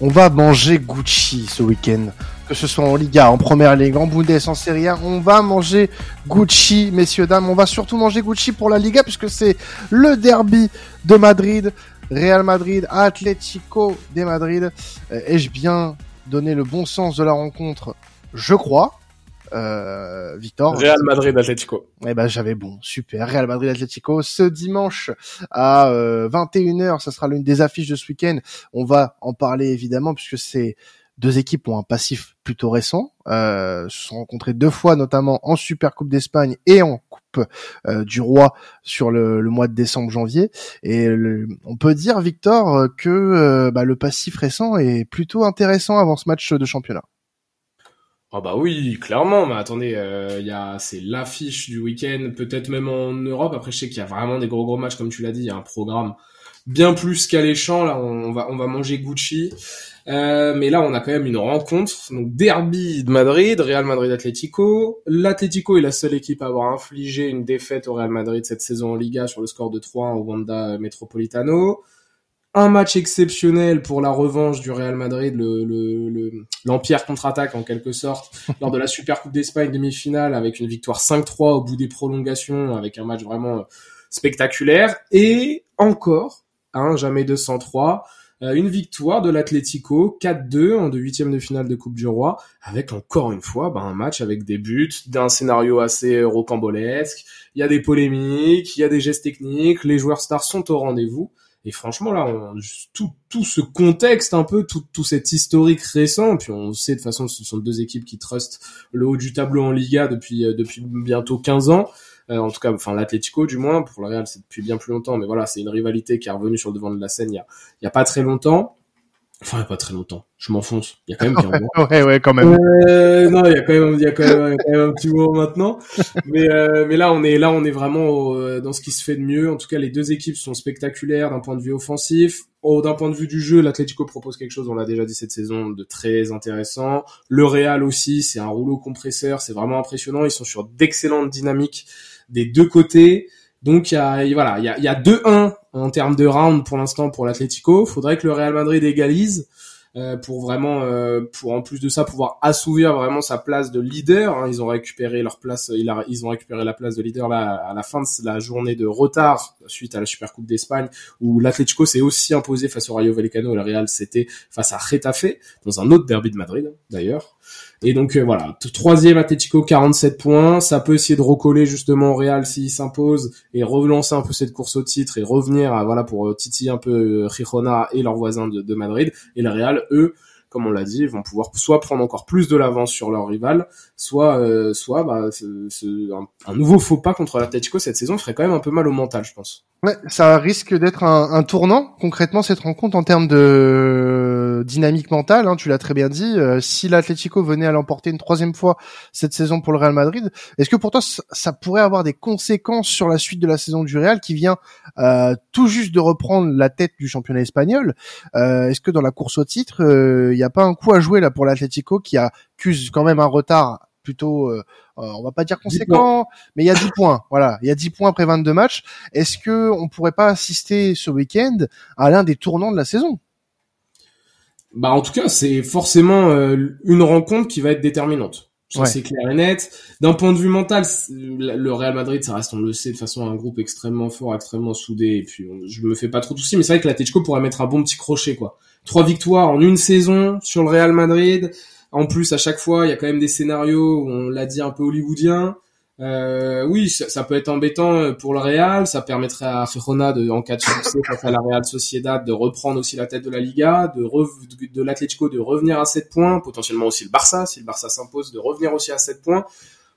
on va manger Gucci ce week-end. Que ce soit en Liga, en Première Ligue, en Bundes, en Serie A, on va manger Gucci, messieurs, dames. On va surtout manger Gucci pour la Liga puisque c'est le derby de Madrid. Real Madrid, Atlético de Madrid. Euh, Ai-je bien donné le bon sens de la rencontre? Je crois. Euh, Victor. Real Madrid Atlético. Eh ben j'avais bon, super. Real Madrid Atlético ce dimanche à 21h, ça sera l'une des affiches de ce week-end. On va en parler évidemment puisque c'est deux équipes ont un passif plutôt récent, euh, se sont rencontrées deux fois notamment en Super Coupe d'Espagne et en Coupe euh, du Roi sur le, le mois de décembre-janvier. Et le- on peut dire Victor que euh, bah, le passif récent est plutôt intéressant avant ce match de championnat. Ah bah oui, clairement, mais attendez, euh, c'est l'affiche du week-end, peut-être même en Europe. Après, je sais qu'il y a vraiment des gros gros matchs, comme tu l'as dit, il y a un programme bien plus qu'alléchant. Là, on, on va on va manger Gucci, Euh, mais là, on a quand même une rencontre. Donc derby de Madrid, Real Madrid Atlético. L'Atlético est la seule équipe à avoir infligé une défaite au Real Madrid cette saison en Liga sur le score de 3 au Wanda Metropolitano. Un match exceptionnel pour la revanche du Real Madrid, le, le, le- l'Empire contre-attaque en quelque sorte, lors de la Super Coupe d'Espagne demi-finale avec une victoire 5-3 au bout des prolongations, avec un match vraiment euh, spectaculaire. Et encore, hein, jamais 203, euh, une victoire de l'Atlético 4-2 en de huitième de finale de Coupe du Roi, avec encore une fois bah, un match avec des buts, d'un scénario assez rocambolesque. Il y a des polémiques, il y a des gestes techniques, les joueurs stars sont au rendez-vous. Et franchement, là, tout, tout ce contexte, un peu, tout, tout cet historique récent, puis on sait de toute façon, ce sont deux équipes qui trustent le haut du tableau en Liga depuis, euh, depuis bientôt 15 ans. Euh, en tout cas, enfin, l'Atlético, du moins, pour le Real, c'est depuis bien plus longtemps, mais voilà, c'est une rivalité qui est revenue sur le devant de la scène il y a, il y a pas très longtemps. Enfin, il y a pas très longtemps. Je m'enfonce. Il y a quand même 15 ans. ouais, ouais, quand même. Euh, non, il y a quand même, il y a quand même, quand un petit moment maintenant. Mais, euh, mais là, on est, là, on est vraiment au- euh, dans ce qui se fait de mieux. En tout cas, les deux équipes sont spectaculaires d'un point de vue offensif. Oh, d'un point de vue du jeu, l'Atlético propose quelque chose, on l'a déjà dit cette saison, de très intéressant. Le Real aussi, c'est un rouleau compresseur, c'est vraiment impressionnant. Ils sont sur d'excellentes dynamiques des deux côtés. Donc, il y a, voilà, il y a, il y a 2-1 en termes de round pour l'instant pour l'Atlético. Faudrait que le Real Madrid égalise euh, pour vraiment, euh, pour en plus de ça, pouvoir assouvir vraiment sa place de leader. hein. Ils ont récupéré leur place, ils ont récupéré la place de leader là à la fin de la journée de retard suite à la Super Coupe d'Espagne où l'Atlético s'est aussi imposé face au Rayo Vallecano et le Real c'était face à Retafe dans un autre derby de Madrid d'ailleurs. Et donc euh, voilà, troisième Atlético 47 points, ça peut essayer de recoller justement au Real s'il s'impose et relancer un peu cette course au titre et revenir à, voilà pour euh, titiller un peu euh, Girona et leurs voisins de, de Madrid. Et le Real eux comme on l'a dit, vont pouvoir soit prendre encore plus de l'avance sur leur rival, soit euh, soit bah, ce- ce- un, nouveau faux pas contre l'Atlético cette saison ferait quand même un peu mal au mental, je pense. Ouais, ça risque d'être un, un tournant. Concrètement cette rencontre en termes de dynamique mentale. Hein, tu l'as très bien dit. Euh, si l'Atlético venait à l'emporter une troisième fois cette saison pour le Real Madrid, est-ce que pour toi ça, pourrait avoir des conséquences sur la suite de la saison du Real qui vient euh, tout juste de reprendre la tête du championnat espagnol Euh, Est-ce que dans la course au titre, il n'y a pas un coup à jouer là pour l'Atlético qui accuse quand même un retard plutôt euh, euh, on va pas dire conséquent, mais il y a 10 points. Voilà, il y a 10 points après 22 matchs. Est-ce que on pourrait pas assister ce week-end à l'un des tournants de la saison? Bah en tout cas, c'est forcément euh, une rencontre qui va être déterminante. Ça, Ouais. c'est clair et net. D'un point de vue mental, le Real Madrid, ça reste, on le sait, de façon un groupe extrêmement fort, extrêmement soudé. Et puis, on- je me fais pas trop de soucis, mais c'est vrai que l'Atletico pourrait mettre un bon petit crochet, quoi. Trois victoires en une saison sur le Real Madrid. En plus, à chaque fois, il y a quand même des scénarios où on l'a dit un peu hollywoodien. Euh, oui, ça, ça peut être embêtant euh, pour le Real. Ça permettrait à Girona, de, en cas de succès face à la Real Sociedad, de reprendre aussi la tête de la Liga, de, de, de l'Atlético de revenir à 7 points, potentiellement aussi le Barça, si le Barça s'impose, de revenir aussi à 7 points.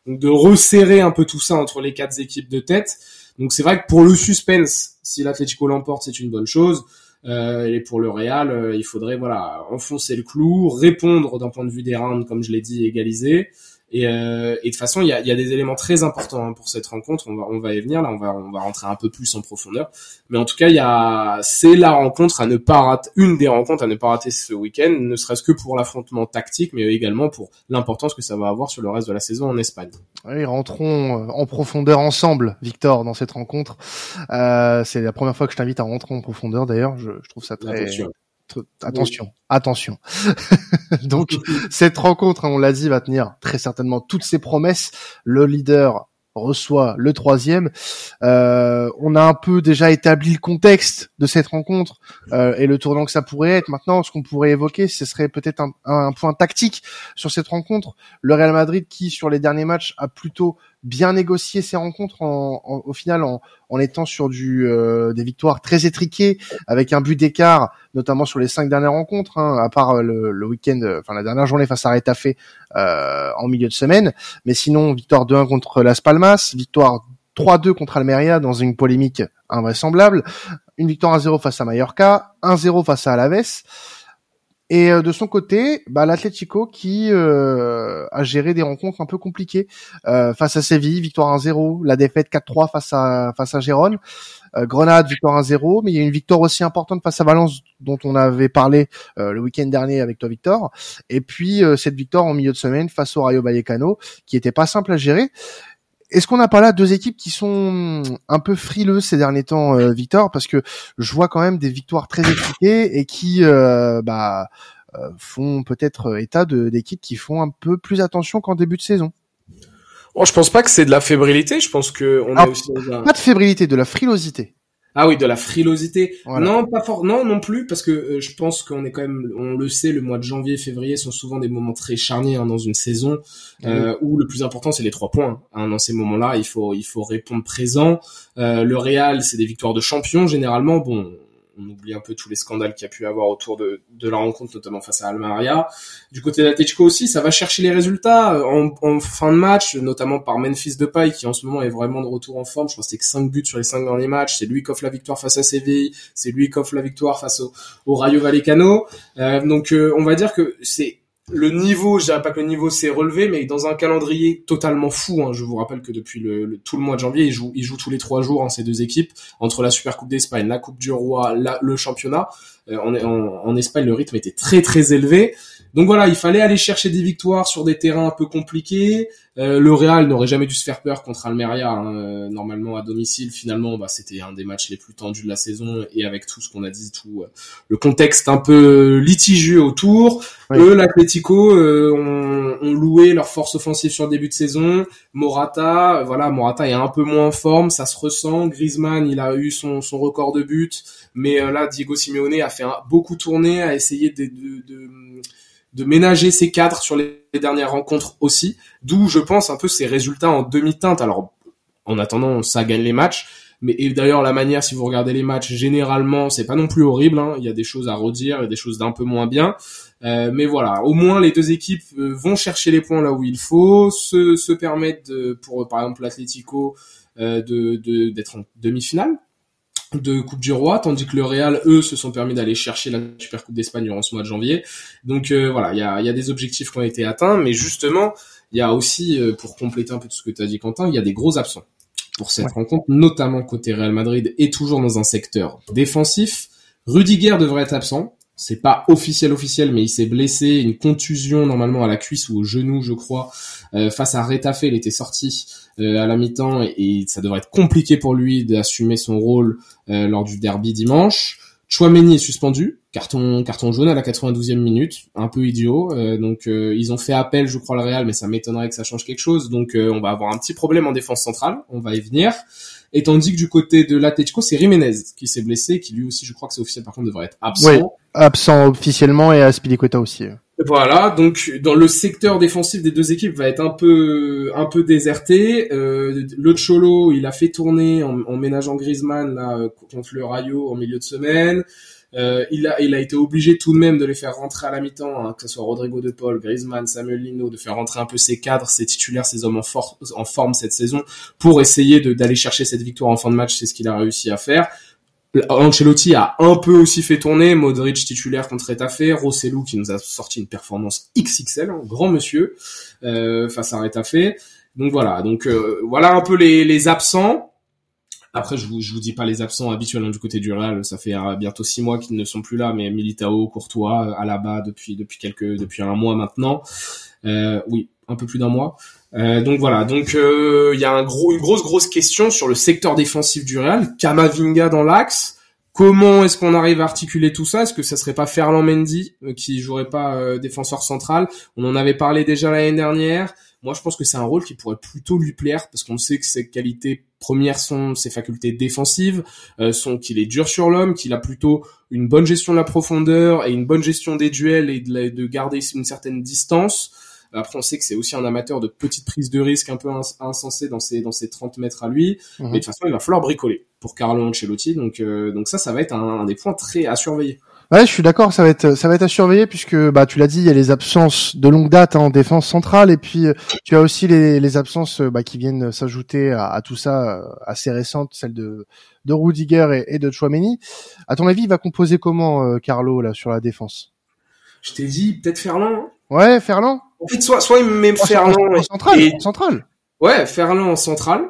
Donc de resserrer un peu tout ça entre les quatre équipes de tête. Donc c'est vrai que pour le suspense, si l'Atlético l'emporte, c'est une bonne chose. Euh, et pour le Real, euh, il faudrait voilà enfoncer le clou, répondre d'un point de vue des rounds, comme je l'ai dit, égaliser. Et, euh, et de toute façon, il y a, y a des éléments très importants hein, pour cette rencontre. On va, on va y venir là. On va, on va rentrer un peu plus en profondeur. Mais en tout cas, il y a, c'est la rencontre à ne pas rater, une des rencontres à ne pas rater ce week-end, ne serait-ce que pour l'affrontement tactique, mais également pour l'importance que ça va avoir sur le reste de la saison en Espagne. Oui, rentrons euh, en profondeur ensemble, Victor, dans cette rencontre. Euh, c'est la première fois que je t'invite à rentrer en profondeur. D'ailleurs, je, je trouve ça très, Attention. Attention, attention. Donc cette rencontre, hein, on l'a dit, va tenir très certainement toutes ses promesses. Le leader reçoit le troisième. Euh, on a un peu déjà établi le contexte de cette rencontre euh, et le tournant que ça pourrait être. Maintenant, ce qu'on pourrait évoquer, ce serait peut-être un, un, point tactique sur cette rencontre. Le Real Madrid qui, sur les derniers matchs, a plutôt bien négocié ses rencontres en, au final en, en, étant sur du euh, des victoires très étriquées avec un but d'écart notamment sur les cinq dernières rencontres hein, à part euh, le, le week-end enfin la dernière journée face à Retafe euh, en milieu de semaine. Mais sinon victoire 2-1 contre Las Palmas victoire 3-2 contre Almeria dans une polémique invraisemblable une victoire 1-0 face à Mallorca 1-0 face à Alaves et euh, de son côté, bah, l'Atlético qui euh, a géré des rencontres un peu compliquées euh, face à Séville, victoire 1-0, la défaite 4-3 face à face à Gérone, Grenade victoire 1-0, mais il y a une victoire aussi importante face à Valence dont on avait parlé le week-end dernier avec toi Victor, et puis cette victoire en milieu de semaine face au Rayo Vallecano qui était pas simple à gérer. Est-ce qu'on n'a pas là deux équipes qui sont un peu frileuses ces derniers temps, euh, Victor? Parce que je vois quand même des victoires très efficaces et qui euh, bah, euh, font peut-être état d'équipes qui font un peu plus attention qu'en début de saison. Oh, je pense pas que c'est de la fébrilité. Je pense que on est aussi pas de fébrilité, de la frilosité. Ah oui, de la frilosité. Non, pas fort. Non, non plus, parce que euh, je pense qu'on est quand même, on le sait, le mois de janvier, février sont souvent des moments très charniers hein, dans une saison euh, où le plus important c'est les trois points. Hein. Dans ces moments-là, il faut, il faut répondre présent. Euh, le Real, c'est des victoires de champion généralement. Bon, on oublie un peu tous les scandales qu'il y a pu avoir autour de, de la rencontre, notamment face à Almeria. Du côté d'Atletico aussi, ça va chercher les résultats euh, en, en, fin de match, notamment par Memphis Depay qui en ce moment est vraiment de retour en forme. Je crois que c'est que 5 buts sur les 5 derniers matchs. C'est lui qui offre la victoire face à Séville, c'est lui qui offre la victoire face au, au Rayo Vallecano. Euh, donc euh, on va dire que c'est le niveau, je dirais pas que le niveau s'est relevé, mais dans un calendrier totalement fou. Hein. Je vous rappelle que depuis tout le mois de janvier, ils jouent, tous les trois jours hein, ces deux équipes entre la Super Coupe d'Espagne, la Coupe du Roi, le championnat. Euh, en, Espagne, le rythme était très très élevé. Donc voilà, il fallait aller chercher des victoires sur des terrains un peu compliqués. Euh, le Real n'aurait jamais dû se faire peur contre Almeria, hein. euh, normalement à domicile. Finalement, bah, c'était un des matchs les plus tendus de la saison et avec tout ce qu'on a dit, tout euh, le contexte un peu litigieux autour. Eux, l'Atlético, ont, ont, loué leur force offensive sur le début de saison. Morata, voilà, Morata est un peu moins en forme, ça se ressent. Griezmann, il a eu son, son record de buts, mais là, Diego Simeone a fait beaucoup tourner, a essayé de, de, de de ménager ses cadres sur les dernières rencontres aussi, d'où je pense un peu ces résultats en demi-teinte. Alors en attendant, ça gagne les matchs, mais et d'ailleurs la manière, si vous regardez les matchs, généralement c'est pas non plus horrible. Hein. Il y a des choses à redire, a des choses d'un peu moins bien, euh, mais voilà, au moins les deux équipes euh, vont chercher les points là où il faut, se, se permettre de, pour par exemple l'Atlético euh, de d'être en demi-finale de Coupe du Roi, tandis que le Real, eux, se sont permis d'aller chercher la Super Coupe d'Espagne durant ce mois de janvier. Donc euh, voilà, il y a, y a, des objectifs qui ont été atteints, mais justement, il y a aussi, euh, pour compléter un peu tout ce que tu as dit Quentin, il y a des gros absents pour cette rencontre, notamment côté Real Madrid et toujours dans un secteur défensif. Rudiger devrait être absent, c'est pas officiel officiel, mais il s'est blessé, une contusion normalement à la cuisse ou au genou, je crois, euh, face à Retafe, il était sorti à la mi-temps et, ça devrait être compliqué pour lui d'assumer son rôle euh, lors du derby dimanche. Chouameni est suspendu, carton carton jaune à la 92e minute, un peu idiot. donc ils ont fait appel, je crois, le Real, mais ça m'étonnerait que ça change quelque chose. Donc on va avoir un petit problème en défense centrale, on va y venir. Et tandis que du côté de l'Atletico, c'est Jiménez qui s'est blessé, qui lui aussi, je crois que c'est officiel, par contre, devrait être absent. Oui, absent officiellement et Aspilicueta aussi. Voilà, donc dans le secteur défensif des deux équipes va être un peu un peu déserté. Euh, le Cholo, il a fait tourner en, en ménageant Griezmann là contre le Rayo en milieu de semaine. Euh, il, a, il a été obligé tout de même de les faire rentrer à la mi-temps, hein, que ce soit Rodrigo de Paul, Griezmann, Samuel Lino, de faire rentrer un peu ses cadres, ses titulaires, ses hommes en, en forme cette saison pour essayer d'aller chercher cette victoire en fin de match. C'est ce qu'il a réussi à faire. Ancelotti a un peu aussi fait tourner Modric titulaire contre Retafe, Rossellou qui nous a sorti une performance XXL, hein, grand monsieur euh, face à Retafe. Donc voilà, donc euh, voilà un peu les, absents. Après, je vous, vous dis pas les absents habituels hein, du côté du Real. Ça fait euh, bientôt six mois qu'ils ne sont plus là, mais Militao, Courtois, Alaba depuis depuis quelques depuis un mois maintenant. Oui, un peu plus d'un mois. Euh, donc voilà, donc il y a un gros, une grosse grosse question sur le secteur défensif du Real. Kamavinga dans l'axe, Comment est-ce qu'on arrive à articuler tout ça? Est-ce que ça serait pas Ferland Mendy euh, qui jouerait pas euh, défenseur central? On en avait parlé déjà l'année dernière. Moi, je pense que c'est un rôle qui pourrait plutôt lui plaire parce qu'on sait que ses qualités premières sont ses facultés défensives, euh, sont qu'il est dur sur l'homme, qu'il a plutôt une bonne gestion de la profondeur et une bonne gestion des duels et de garder une certaine distance. Après, on sait que c'est aussi un amateur de petites prises de risque un peu insensées dans ses, dans ses 30 mètres à lui. Mhm. Mais de toute façon, il va falloir bricoler pour Carlo Ancelotti. Donc, euh, donc ça, ça va être un, des points très à surveiller. Ouais, je suis d'accord, ça va être ça va être à surveiller puisque bah tu l'as dit, il y a les absences de longue date hein, en défense centrale et puis euh, tu as aussi les, les absences euh, bah, qui viennent s'ajouter à, à, tout ça assez récentes, celles de de Rudiger et, et de Chouameni. À ton avis, il va composer comment Carlo là sur la défense? Je t'ai dit peut-être Ferland. Hein ouais, Ferland? En fait, soit, soit il met Ferland en, central, en central. Ouais, Ferland en central.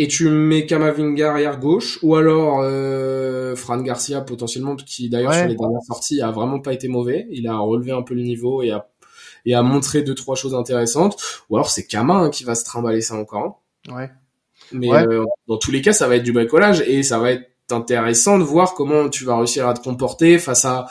Et tu mets Kamavinga arrière gauche, ou alors euh, Fran Garcia potentiellement, qui d'ailleurs sur les dernières sorties a vraiment pas été mauvais. Il a relevé un peu le niveau et a et a montré deux trois choses intéressantes. Ou alors c'est Kama hein, qui va se trimballer ça encore. Ouais. Mais Euh, dans tous les cas, ça va être du bricolage et ça va être intéressant de voir comment tu vas réussir à te comporter face à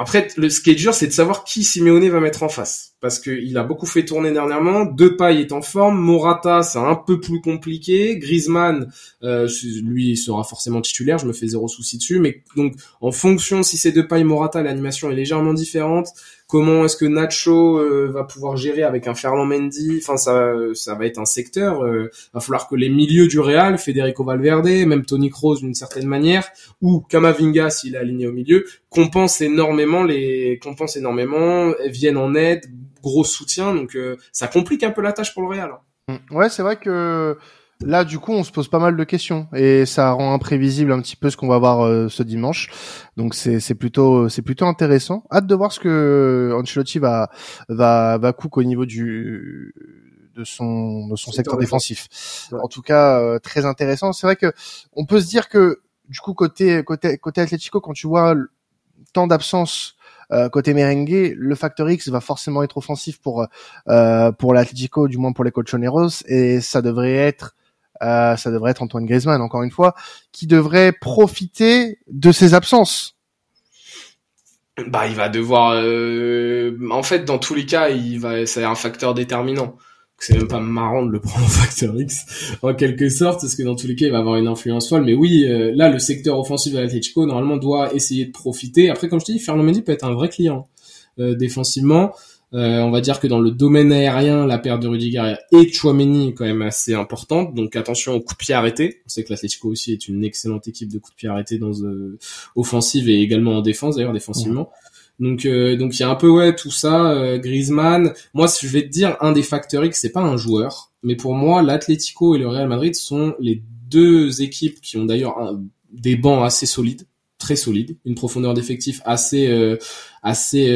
après, le, ce qui est dur, c'est de savoir qui Simeone va mettre en face. Parce qu'il a beaucoup fait tourner dernièrement. Depay est en forme. Morata, c'est un peu plus compliqué. Griezmann, euh, lui, sera forcément titulaire. Je me fais zéro souci dessus. Mais donc, en fonction, si c'est Depay, Morata, l'animation est légèrement différente. Comment est-ce que Nacho euh, va pouvoir gérer avec un Ferland Mendy? Enfin, ça, ça va être un secteur. Euh, va falloir que les milieux du Real, Federico Valverde, même Tony Kroos d'une certaine manière, ou Kamavinga s'il est aligné au milieu, compensent énormément les, compensent énormément, viennent en aide, gros soutien. Donc, euh, ça complique un peu la tâche pour le Real. Hein. Ouais, c'est vrai que Là, du coup, on se pose pas mal de questions et ça rend imprévisible un petit peu ce qu'on va voir euh, ce dimanche. Donc c'est plutôt c'est plutôt intéressant. Hâte de voir ce que Ancelotti va va va cook au niveau du de son de son secteur défensif. En tout cas, euh, très intéressant. C'est vrai que on peut se dire que du coup côté côté côté Atlético, quand tu vois tant d'absence euh, côté merengue, le facteur X va forcément être offensif pour euh, pour l'Atlético, du moins pour les Colchoneros, et ça devrait être ça devrait être Antoine Griezmann, encore une fois, qui devrait profiter de ses absences. Bah, il va devoir. Euh... En fait, dans tous les cas, il va. C'est un facteur déterminant. C'est même pas marrant de le prendre en facteur X, en quelque sorte, parce que dans tous les cas, il va avoir une influence folle. Mais oui, euh, là, le secteur offensif de l'Atletico, normalement, doit essayer de profiter. Après, comme je te dis, Fernand Mendy peut être un vrai client euh, défensivement. Euh, on va dire que dans le domaine aérien, la perte de Rudiger et Chouameni est quand même assez importante. Donc attention aux coups de pied arrêtés. On sait que l'Atlético aussi est une excellente équipe de coups de pied arrêtés dans euh, offensive et également en défense d'ailleurs défensivement. Donc euh, donc il y a un peu ouais tout ça. Euh, Griezmann. Moi, je vais te dire un des facteurs X, c'est pas un joueur, mais pour moi, l'Atlético et le Real Madrid sont les deux équipes qui ont d'ailleurs des bancs assez solides très solide, une profondeur d'effectif assez euh, assez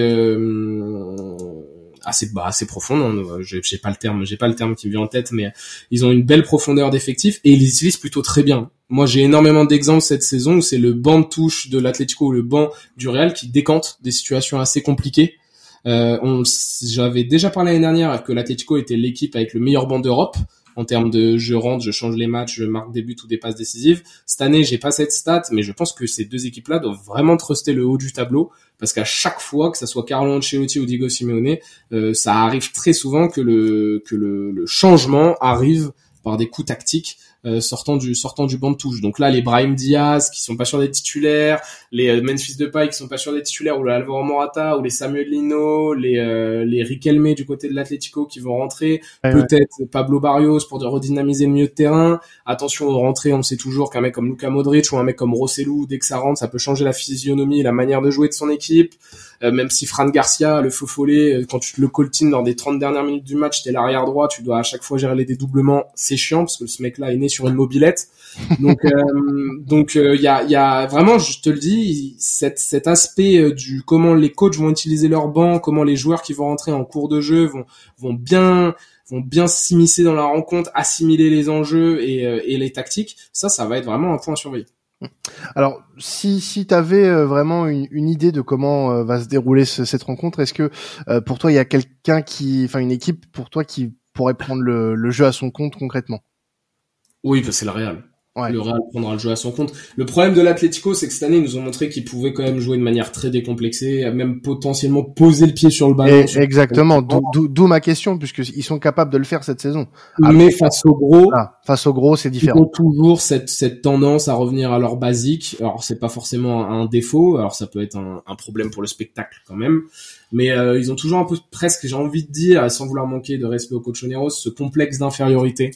assez bah, assez profonde. Hein. J'ai pas le terme, j'ai pas le terme qui me vient en tête, mais ils ont une belle profondeur d'effectif et ils les utilisent plutôt très bien. Moi, j'ai énormément d'exemples cette saison où c'est le banc de touche de l'Atlético ou le banc du Real qui décante des situations assez compliquées. Euh, J'avais déjà parlé l'année dernière que l'Atlético était l'équipe avec le meilleur banc d'Europe en termes de je rentre, je change les matchs, je marque des buts ou des passes décisives. Cette année, j'ai pas cette stat, mais je pense que ces deux équipes-là doivent vraiment truster le haut du tableau parce qu'à chaque fois, que ça soit Carlo Ancelotti ou Diego Simeone, euh, ça arrive très souvent que le que le, le changement arrive par des coups tactiques euh, sortant du sortant du banc de touche. Donc là, les Brahim Diaz qui sont pas sûrs des titulaires, les euh, Memphis Depay qui sont pas sûrs des titulaires, ou le Alvaro Morata, ou les Samuel Lino, les euh, les Riquelme du côté de l'Atlético qui vont rentrer, peut-être Pablo Barrios pour de redynamiser le milieu de terrain. Attention aux rentrées, on sait toujours qu'un mec comme Luka Modric ou un mec comme Rossellou, dès que ça rentre, ça peut changer la physionomie, la manière de jouer de son équipe. Euh, même si Fran Garcia, le feu follet, euh, quand tu te le coltines dans des 30 dernières minutes du match, t'es l'arrière droit, tu dois à chaque fois gérer les dédoublements, c'est chiant parce que ce mec-là est né sur une mobilette. Donc, euh, donc il y, a, y a vraiment, je te le dis, cet, cet aspect du comment les coachs vont utiliser leur banc, comment les joueurs qui vont rentrer en cours de jeu vont, vont bien vont bien s'immiscer dans la rencontre, assimiler les enjeux et, et les tactiques. Ça, ça va être vraiment un point à surveiller. Alors, si si avais euh, vraiment une, idée de comment euh, va se dérouler cette rencontre, est-ce que euh, pour toi il y a quelqu'un qui, enfin une équipe pour toi qui pourrait prendre le, jeu à son compte concrètement? Oui, bah, c'est le Real. Le Real prendra le jeu à son compte. Le problème de l'Atlético, c'est que cette année, ils nous ont montré qu'ils pouvaient quand même jouer de manière très décomplexée, même potentiellement poser le pied sur le ballon. exactement. D'où ma question, puisqu'ils sont capables de le faire cette saison. Mais face au gros, face au gros, c'est différent. Ils ont toujours cette, cette tendance à revenir à leur basique. Alors c'est pas forcément un défaut. Alors ça peut être un, un problème pour le spectacle quand même. Mais euh, ils ont toujours un peu presque, j'ai envie de dire, sans vouloir manquer de respect au coach Neros, ce complexe d'infériorité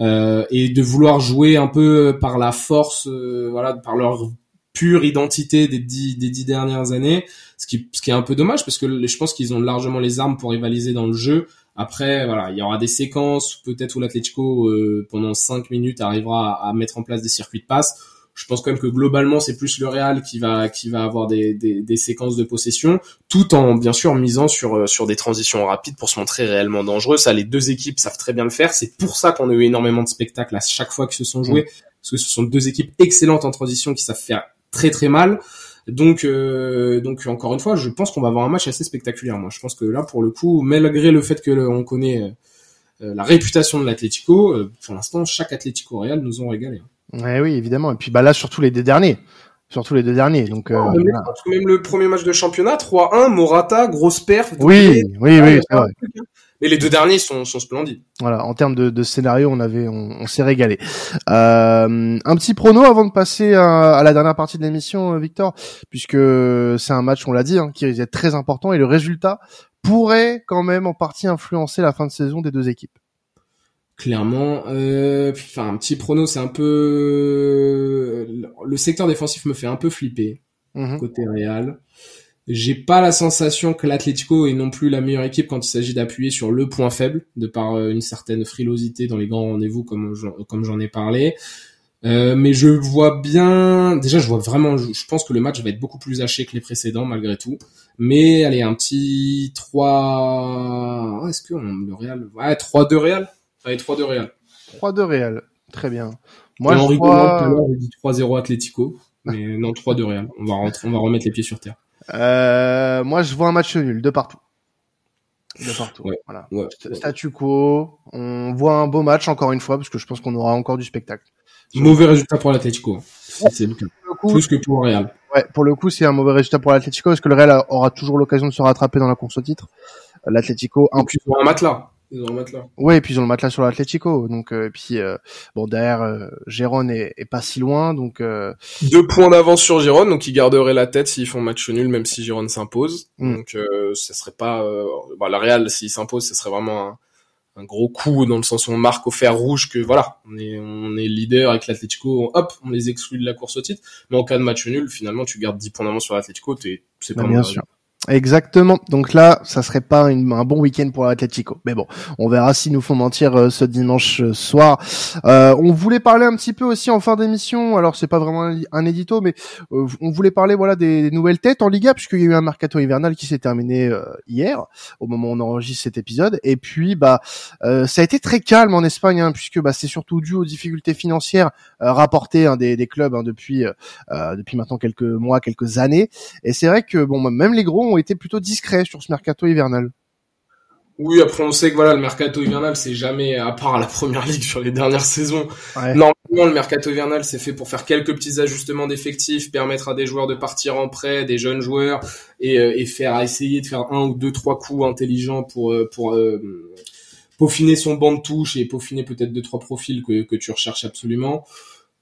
euh, et de vouloir jouer un peu par la force, euh, voilà, par leur pure identité des dix, des dix dernières années, ce qui, ce qui est un peu dommage parce que je pense qu'ils ont largement les armes pour rivaliser dans le jeu. Après, voilà, il y aura des séquences peut-être où l'Atlético euh, pendant cinq minutes arrivera à, à, mettre en place des circuits de passe je pense quand même que globalement c'est plus le Real qui va qui va avoir des, des, des, séquences de possession, tout en bien sûr misant sur euh, sur des transitions rapides pour se montrer réellement dangereux. Ça, les deux équipes savent très bien le faire. C'est pour ça qu'on a eu énormément de spectacles à chaque fois qu'ils se sont joués, parce que ce sont deux équipes excellentes en transition qui savent faire très très mal. Donc, euh, donc encore une fois, je pense qu'on va avoir un match assez spectaculaire. Moi, je pense que là, pour le coup, malgré le fait que on connaît euh, la réputation de l'Atlético, pour l'instant, chaque Atlético Real nous ont régalé. Ouais, oui, évidemment. Et puis bah là, surtout les deux derniers. Surtout les deux derniers. Donc, euh, même, le premier match de championnat, 3-1, Morata, grosse perf. Oui, oui, oui, c'est vrai. Mais les deux derniers sont, sont splendides. Voilà, en termes de, de scénario, on avait, on, s'est régalé. Euh, un petit prono avant de passer à, la dernière partie de l'émission, euh, Victor, puisque c'est un match, on l'a dit, hein, qui est très important et le résultat pourrait quand même en partie influencer la fin de saison des deux équipes clairement. Euh, enfin, un petit prono, c'est un peu le secteur défensif me fait un peu flipper mhm. côté Real. J'ai pas la sensation que l'Atlético est non plus la meilleure équipe quand il s'agit d'appuyer sur le point faible, de par euh, une certaine frilosité dans les grands rendez-vous, comme comme j'en ai parlé. Euh, mais je vois bien, déjà je vois vraiment, je pense que le match va être beaucoup plus haché que les précédents malgré tout. Mais allez, un petit 3, est-ce que le Real, ouais 3-2 Real Allez, 3-2 Real. 3-2 Real. Très bien. Moi, je crois... j'ai dit 3-0 Atlético. Mais non, 3-2 Real. On va rentrer, on va remettre les pieds sur terre. Euh, moi, je vois un match nul, de partout. De partout. voilà. Statu quo. On voit un beau match encore une fois, parce que je pense qu'on aura encore du spectacle. Mauvais résultat pour l'Atlético. C'est le Plus que pour Real. Ouais, pour le coup, c'est un mauvais résultat pour l'Atlético, parce que le Real aura toujours l'occasion de se rattraper dans la course au titre. L'Atlético, un plus. un matelas. Ils ont le matelas. Ouais, et puis ils ont le matelas sur l'Atlético. Donc, euh, et puis euh, bon derrière, euh, Gérone est, pas si loin, donc. Euh, Deux points d'avance sur Gérone, donc ils garderaient la tête s'ils font match nul, même si Gérone s'impose. Mm. Donc, ça serait pas. Bah, la Real, s'il s'impose, ce serait vraiment un, un, gros coup dans le sens où on marque au fer rouge que voilà, on est on est leader avec l'Atlético, hop, on les exclut de la course au titre. Mais en cas de match nul, finalement, tu gardes 10 points d'avance sur l'Atlético, c'est pas bah, bien sûr. Exactement. Donc là, ça serait pas un bon week-end pour l'Atlético. Mais bon, on verra s'ils nous font mentir euh, ce dimanche euh, soir. Euh, on voulait parler un petit peu aussi en fin d'émission. Alors c'est pas vraiment un, édito, mais on voulait parler voilà des, nouvelles têtes en Liga puisqu'il y a eu un mercato hivernal qui s'est terminé hier au moment où on enregistre cet épisode. Et puis bah ça a été très calme en Espagne hein, puisque bah c'est surtout dû aux difficultés financières rapportées hein, des, clubs hein, depuis depuis maintenant quelques mois, quelques années. Et c'est vrai que bon même les gros été plutôt discrets sur ce mercato hivernal. Oui, après on sait que voilà le mercato hivernal c'est jamais à part à la première ligue sur les dernières saisons. Normalement le mercato hivernal c'est fait pour faire quelques petits ajustements d'effectifs, permettre à des joueurs de partir en prêt, des jeunes joueurs et, euh, et faire essayer de faire un ou deux trois coups intelligents pour euh, pour euh, peaufiner son banc de touche et peaufiner peut-être deux trois profils que que tu recherches absolument.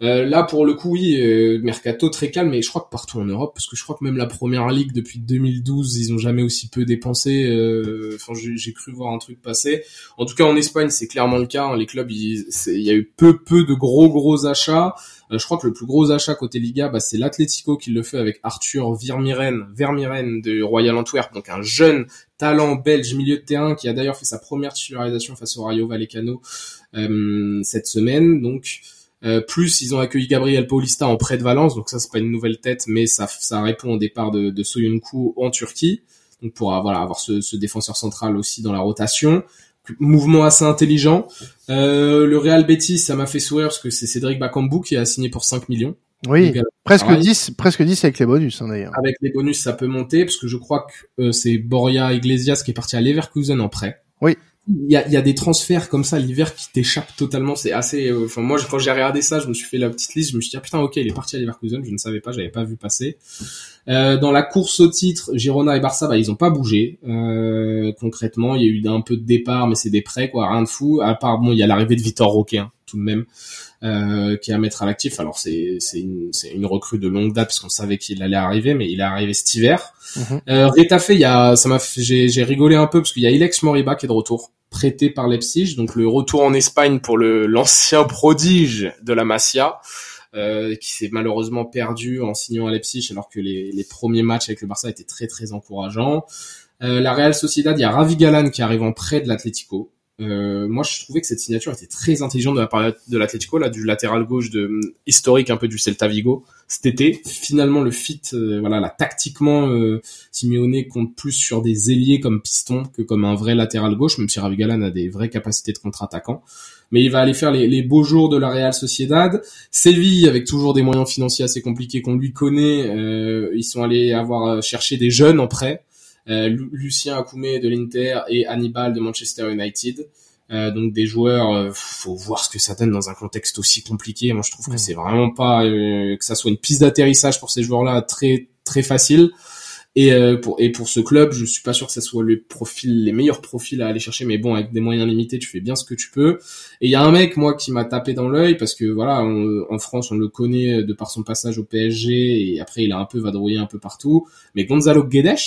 Euh, là, pour le coup, oui, euh, mercato très calme, mais je crois que partout en Europe, parce que je crois que même la première ligue depuis 2012, ils ont jamais aussi peu dépensé. Euh, enfin, j'ai cru voir un truc passer. En tout cas, en Espagne, c'est clairement le cas. Hein. les clubs, il, y a eu peu, peu de gros, gros achats. je crois que le plus gros achat côté Liga, bah, c'est l'Atlético qui le fait avec Arthur Vermiren, Vermiren de Royal Antwerp, donc un jeune talent belge milieu de terrain qui a d'ailleurs fait sa première titularisation face au Rayo Vallecano cette semaine. Donc euh, plus ils ont accueilli Gabriel Paulista en prêt de Valence, donc ça c'est pas une nouvelle tête, mais ça, ça répond au départ de, de Soyuncu en Turquie, donc pour voilà avoir ce, ce, défenseur central aussi dans la rotation. Mouvement assez intelligent. Euh, le Real Betis, ça m'a fait sourire parce que c'est Cédric Bakambu qui a signé pour 5 millions. Oui, presque 10, presque 10 avec les bonus hein, d'ailleurs. Avec les bonus, ça peut monter parce que je crois que euh, c'est Boria Iglesias qui est parti à Leverkusen en prêt. Oui. Il y a, des transferts comme ça l'hiver qui t'échappent totalement. C'est assez. euh, Enfin, moi, quand j'ai regardé ça, je me suis fait la petite liste. Je me suis dit, ah, putain, ok, il est parti à Leverkusen. Je ne savais pas, j'avais pas vu passer. Euh, dans la course au titre, Girona et Barça, bah, ils ont pas bougé. Euh, concrètement, il y a eu un peu de départ, mais c'est des prêts, quoi, rien de fou. À part, bon, il y a l'arrivée de Vitor Roque, hein, tout de même, euh, qui est à mettre à l'actif. Alors, c'est c'est une, c'est une recrue de longue date parce qu'on savait qu'il allait arriver, mais il est arrivé cet hiver. Euh, Retafe, il y a, ça m'a, j'ai, j'ai rigolé un peu parce qu'il y a Ilex Moriba qui est de retour, prêté par Leipzig, donc le retour en Espagne pour le l'ancien prodige de la Masia, euh, qui s'est malheureusement perdu en signant à Leipzig alors que les, les premiers matchs avec le Barça étaient très très encourageants. Euh, la Real Sociedad, il y a Ravi Galan qui arrive en prêt de l'Atlético. Euh, moi, je trouvais que cette signature était très intelligente de la part de l'Atlético, là, du latéral gauche de historique un peu du Celta Vigo cet été. Finalement, le fit, euh, voilà, là, tactiquement, euh, Simeone compte plus sur des ailiers comme piston que comme un vrai latéral gauche, même si Ravi Galan a des vraies capacités de contre-attaquant. Mais il va aller faire les, les beaux jours de la Real Sociedad. Séville, avec toujours des moyens financiers assez compliqués qu'on lui connaît, euh, ils sont allés avoir euh, cherché des jeunes en prêt. Euh, Lu- Lucien Akoumé de l'Inter et Hannibal de Manchester United. Euh, donc des joueurs, euh, faut voir ce que ça donne dans un contexte aussi compliqué. Moi, je trouve que c'est vraiment pas euh, que ça soit une piste d'atterrissage pour ces joueurs-là très très facile. Et euh, pour et pour ce club, je suis pas sûr que ça soit le profil, les meilleurs profils à aller chercher. Mais bon, avec des moyens limités, tu fais bien ce que tu peux. Et il y a un mec moi qui m'a tapé dans l'œil parce que voilà, on- en France, on le connaît de par son passage au PSG et après il a un peu vadrouillé un peu partout. Mais Gonzalo Guedes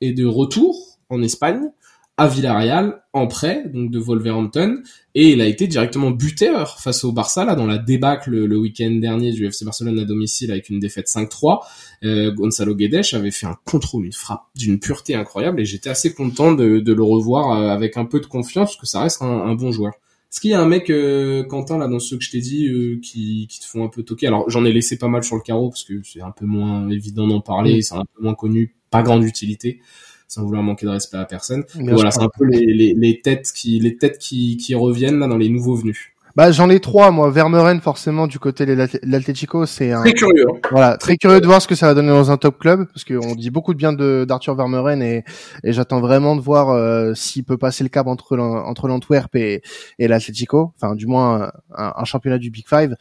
est de retour en Espagne à Villarreal en prêt donc de Wolverhampton. Et il a été directement buteur face au Barça là dans la débâcle le, week-end dernier du FC Barcelone à domicile avec une défaite 5-3 euh, Gonzalo Guedes avait fait un contrôle une frappe d'une pureté incroyable et j'étais assez content de, de le revoir euh, avec un peu de confiance parce que ça reste un, un bon joueur. Est-ce qu'il y a un mec, euh, Quentin, là, dans ceux que je t'ai dit, euh, qui, qui te font un peu toquer? Alors, j'en ai laissé pas mal sur le carreau, parce que c'est un peu moins évident d'en parler, c'est un peu moins connu, pas grande utilité, sans vouloir manquer de respect à personne. Bien voilà, c'est un peu les, les, les têtes qui les têtes qui, qui reviennent là dans les nouveaux venus. Bah j'en ai trois moi. Vermeuren forcément du côté de l'Atlético, c'est un Très curieux. hein. voilà très curieux de voir ce que ça va donner dans un top club parce qu'on dit beaucoup de bien de d'Arthur Vermeuren et et j'attends vraiment de voir euh, s'il peut passer le cap entre l'An- entre l'Antwerp et et l'Atlético. Enfin du moins un, un championnat du Big Five.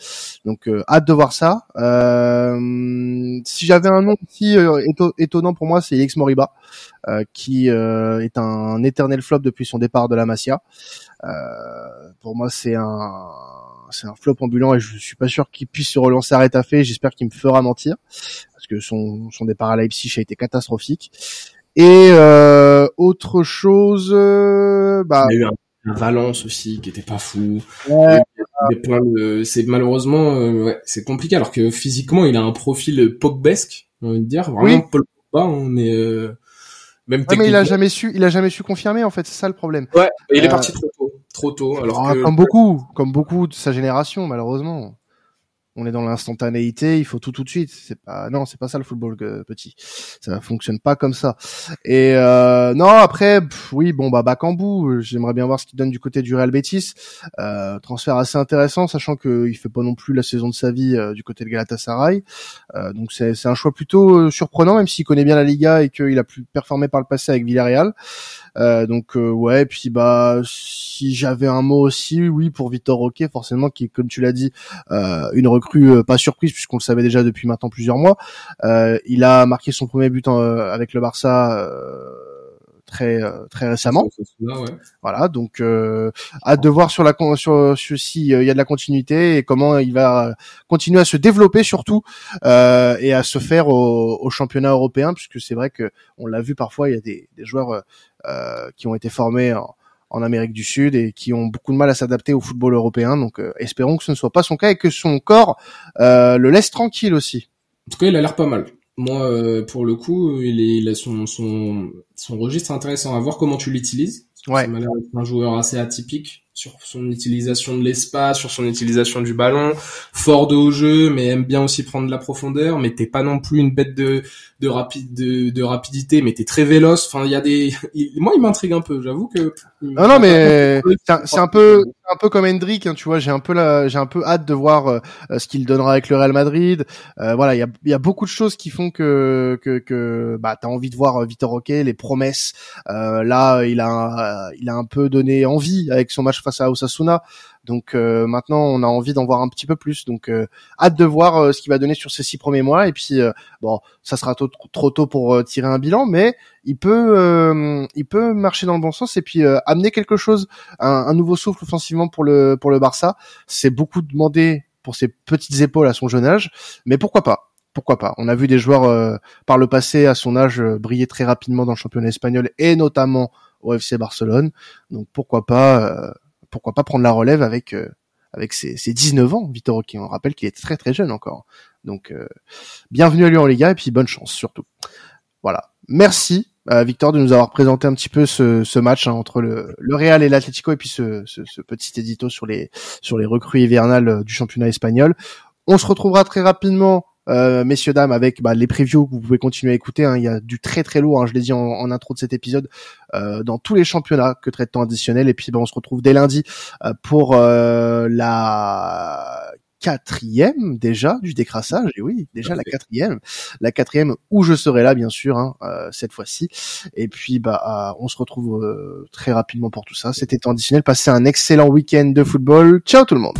Donc euh, hâte de voir ça. Euh, si j'avais un nom aussi euh, éto- étonnant pour moi, c'est Alex Moriba, euh, qui est un éternel flop depuis son départ de la Masia. Euh, pour moi, c'est un c'est un flop ambulant et je suis pas sûr qu'il puisse se relancer à Retafe. J'espère qu'il me fera mentir parce que son son départ à Leipzig a été catastrophique. Et euh, autre chose, euh, bah Il y a eu un, un Valence aussi qui était pas fou. ouais, de- c'est malheureusement euh, ouais, c'est compliqué alors que physiquement il a un profil pogbesque, on envie de dire vraiment Oui. Paul Pogba, on est euh, même ouais, mais il a jamais su, il a jamais su confirmer en fait. C'est ça le problème. Ouais, il est Euh, parti trop trop tôt alors que Comme beaucoup, comme beaucoup de sa génération, malheureusement. On est dans l'instantanéité, il faut tout tout de suite. C'est pas, non, c'est pas ça le football euh, petit. Ça fonctionne pas comme ça. Et euh, non, après, pff, oui, bon bah Bakambu, j'aimerais bien voir ce qu'il donne du côté du Real Betis. Euh, transfert assez intéressant, sachant qu'il fait pas non plus la saison de sa vie euh, du côté de Galatasaray. Euh, donc c'est un choix plutôt euh, surprenant, même s'il connaît bien la Liga et qu'il a pu performer par le passé avec Villarreal. Donc ouais, puis bah si j'avais un mot aussi, oui pour Victor Roque, forcément qui, comme tu l'as dit, une recrue euh, pas surprise puisqu'on le savait déjà depuis maintenant plusieurs mois. Euh, il a marqué son premier but en- euh, avec le Barça euh, très euh, très récemment. Là, ouais. Voilà, donc euh, hâte de voir sur la sur, sur si euh, il y a de la continuité et comment il va continuer à se développer surtout euh, et à se faire au, au championnat européen puisque c'est vrai que on l'a vu parfois il y a des, des joueurs euh, euh, qui ont été formés en, en Amérique du Sud et qui ont beaucoup de mal à s'adapter au football européen donc euh, espérons que ce ne soit pas son cas et que son corps euh, le laisse tranquille aussi. En tout cas, il a l'air pas mal. Moi, euh, pour le coup, il, est, il a son, son, son registre intéressant à voir comment tu l'utilises. Ouais. Ça m'a l'air d'être un joueur assez atypique sur son utilisation de l'espace, sur son utilisation du ballon, fort de haut jeu, mais aime bien aussi prendre de la profondeur, mais t'es pas non plus une bête de, de rapide, de, de rapidité, mais t'es très véloce. Enfin, il y a des, il- moi, il m'intrigue un peu, j'avoue que. Non, non, mais c'est un, peu, un peu comme Hendrick, hein, tu vois. J'ai un peu la, j'ai un peu hâte de voir euh, euh, ce qu'il donnera avec le Real Madrid. Euh, voilà, il y a, il y a beaucoup de choses qui font que, que, que, bah, t'as envie de voir euh, Vitor Roque, les promesses. Euh, là, il a, il a un peu donné envie avec son match face à Osasuna. Donc euh, maintenant, on a envie d'en voir un petit peu plus. Donc hâte de voir ce qu'il va donner sur ces six premiers mois. Et puis bon, ça sera trop tôt pour tirer un bilan, mais il peut, il peut marcher dans le bon sens et puis amener quelque chose, un, un, nouveau souffle offensivement pour le pour le Barça. C'est beaucoup demandé pour ses petites épaules à son jeune âge, mais pourquoi pas? Pourquoi pas? On a vu des joueurs euh, par le passé à son âge euh, briller très rapidement dans le championnat espagnol et notamment au FC Barcelone. Donc pourquoi pas euh, pourquoi pas prendre la relève avec avec ses, ses 19 ans, Victor qui On rappelle qu'il est très très jeune encore. Donc bienvenue à lui en Liga et puis bonne chance surtout. Voilà. Merci Victor de nous avoir présenté un petit peu ce, ce match hein, entre le, le Real et l'Atlético et puis ce, ce, ce, petit édito sur les sur les recrues hivernales du championnat espagnol. On se retrouvera très rapidement euh, messieurs dames, avec bah, les previews que vous pouvez continuer à écouter. Hein. Il y a du très très lourd, hein, je l'ai dit en, intro de cet épisode, euh, dans tous les championnats que traite temps additionnel. Et puis bah, on se retrouve dès lundi euh, pour la quatrième déjà du décrassage et oui déjà la quatrième la quatrième où je serai là bien sûr hein, cette fois-ci et puis bah on se retrouve très rapidement pour tout ça c'était temps additionnel passez un excellent week-end de football ciao tout le monde